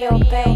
your baby.